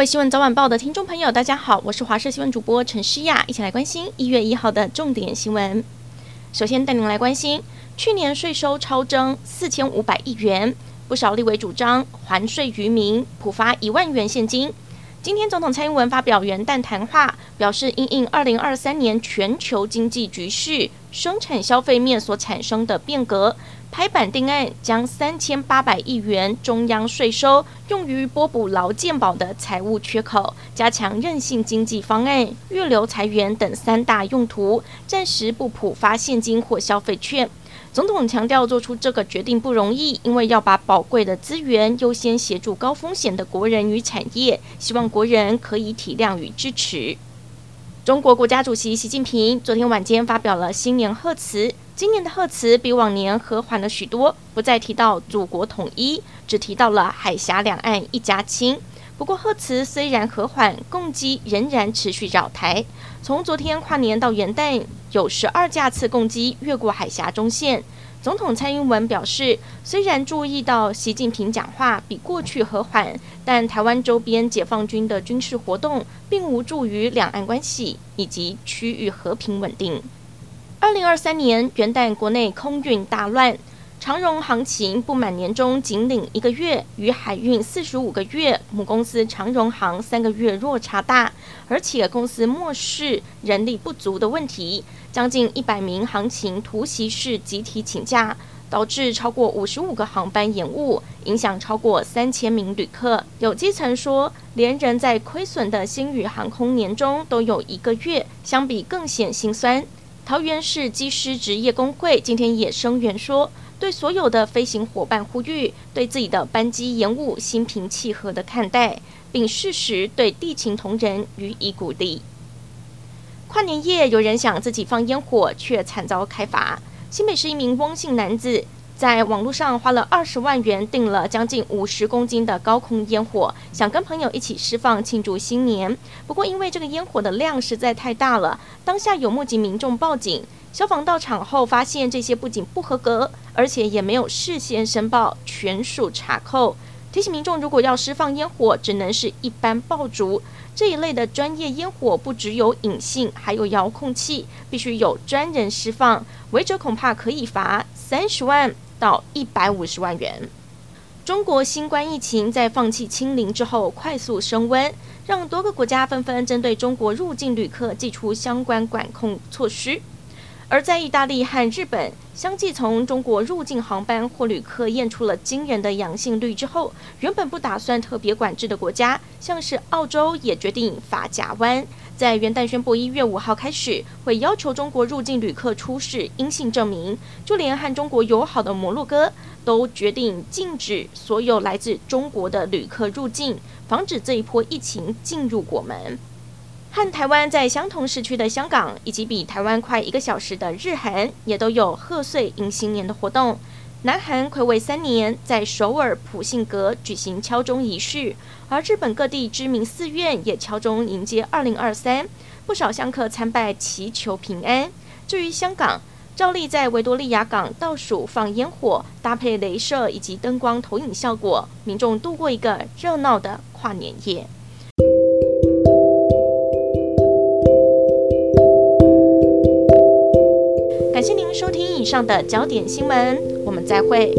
位新闻早晚报的听众朋友，大家好，我是华社新闻主播陈诗雅，一起来关心一月一号的重点新闻。首先带您来关心，去年税收超征四千五百亿元，不少立委主张还税于民，普发一万元现金。今天总统蔡英文发表元旦谈话，表示因应二零二三年全球经济局势、生产消费面所产生的变革，拍板定案，将三千八百亿元中央税收用于拨补劳健保的财务缺口，加强韧性经济方案、预留财源等三大用途，暂时不普发现金或消费券。总统强调，做出这个决定不容易，因为要把宝贵的资源优先协助高风险的国人与产业，希望国人可以体谅与支持。中国国家主席习近平昨天晚间发表了新年贺词，今年的贺词比往年和缓了许多，不再提到祖国统一，只提到了海峡两岸一家亲。不过贺词虽然和缓，共机仍然持续扰台。从昨天跨年到元旦，有十二架次共机越过海峡中线。总统蔡英文表示，虽然注意到习近平讲话比过去和缓，但台湾周边解放军的军事活动并无助于两岸关系以及区域和平稳定。二零二三年元旦，国内空运大乱。长荣行情不满年终仅领一个月，与海运四十五个月母公司长荣航三个月落差大，而且公司漠视人力不足的问题，将近一百名行情突袭式集体请假，导致超过五十五个航班延误，影响超过三千名旅客。有基层说，连人在亏损的星宇航空年终都有一个月，相比更显心酸。桃园市机师职业工会今天也声援说。对所有的飞行伙伴呼吁，对自己的班机延误心平气和地看待，并适时对地勤同仁予以鼓励。跨年夜，有人想自己放烟火，却惨遭开罚。新北市一名翁姓男子在网络上花了二十万元订了将近五十公斤的高空烟火，想跟朋友一起释放庆祝新年。不过因为这个烟火的量实在太大了，当下有目击民众报警。消防到场后发现，这些不仅不合格，而且也没有事先申报，全属查扣。提醒民众，如果要释放烟火，只能是一般爆竹。这一类的专业烟火不只有引信，还有遥控器，必须有专人释放，违者恐怕可以罚三十万到一百五十万元。中国新冠疫情在放弃清零之后快速升温，让多个国家纷纷针对中国入境旅客祭出相关管控措施。而在意大利和日本相继从中国入境航班或旅客验出了惊人的阳性率之后，原本不打算特别管制的国家，像是澳洲也决定发夹湾，在元旦宣布一月五号开始会要求中国入境旅客出示阴性证明，就连和中国友好的摩洛哥都决定禁止所有来自中国的旅客入境，防止这一波疫情进入国门。和台湾在相同时区的香港，以及比台湾快一个小时的日韩，也都有贺岁迎新年的活动。南韩睽违三年，在首尔普信阁举行敲钟仪式，而日本各地知名寺院也敲钟迎接二零二三，不少香客参拜祈求平安。至于香港，照例在维多利亚港倒数放烟火，搭配镭射以及灯光投影效果，民众度过一个热闹的跨年夜。收听以上的焦点新闻，我们再会。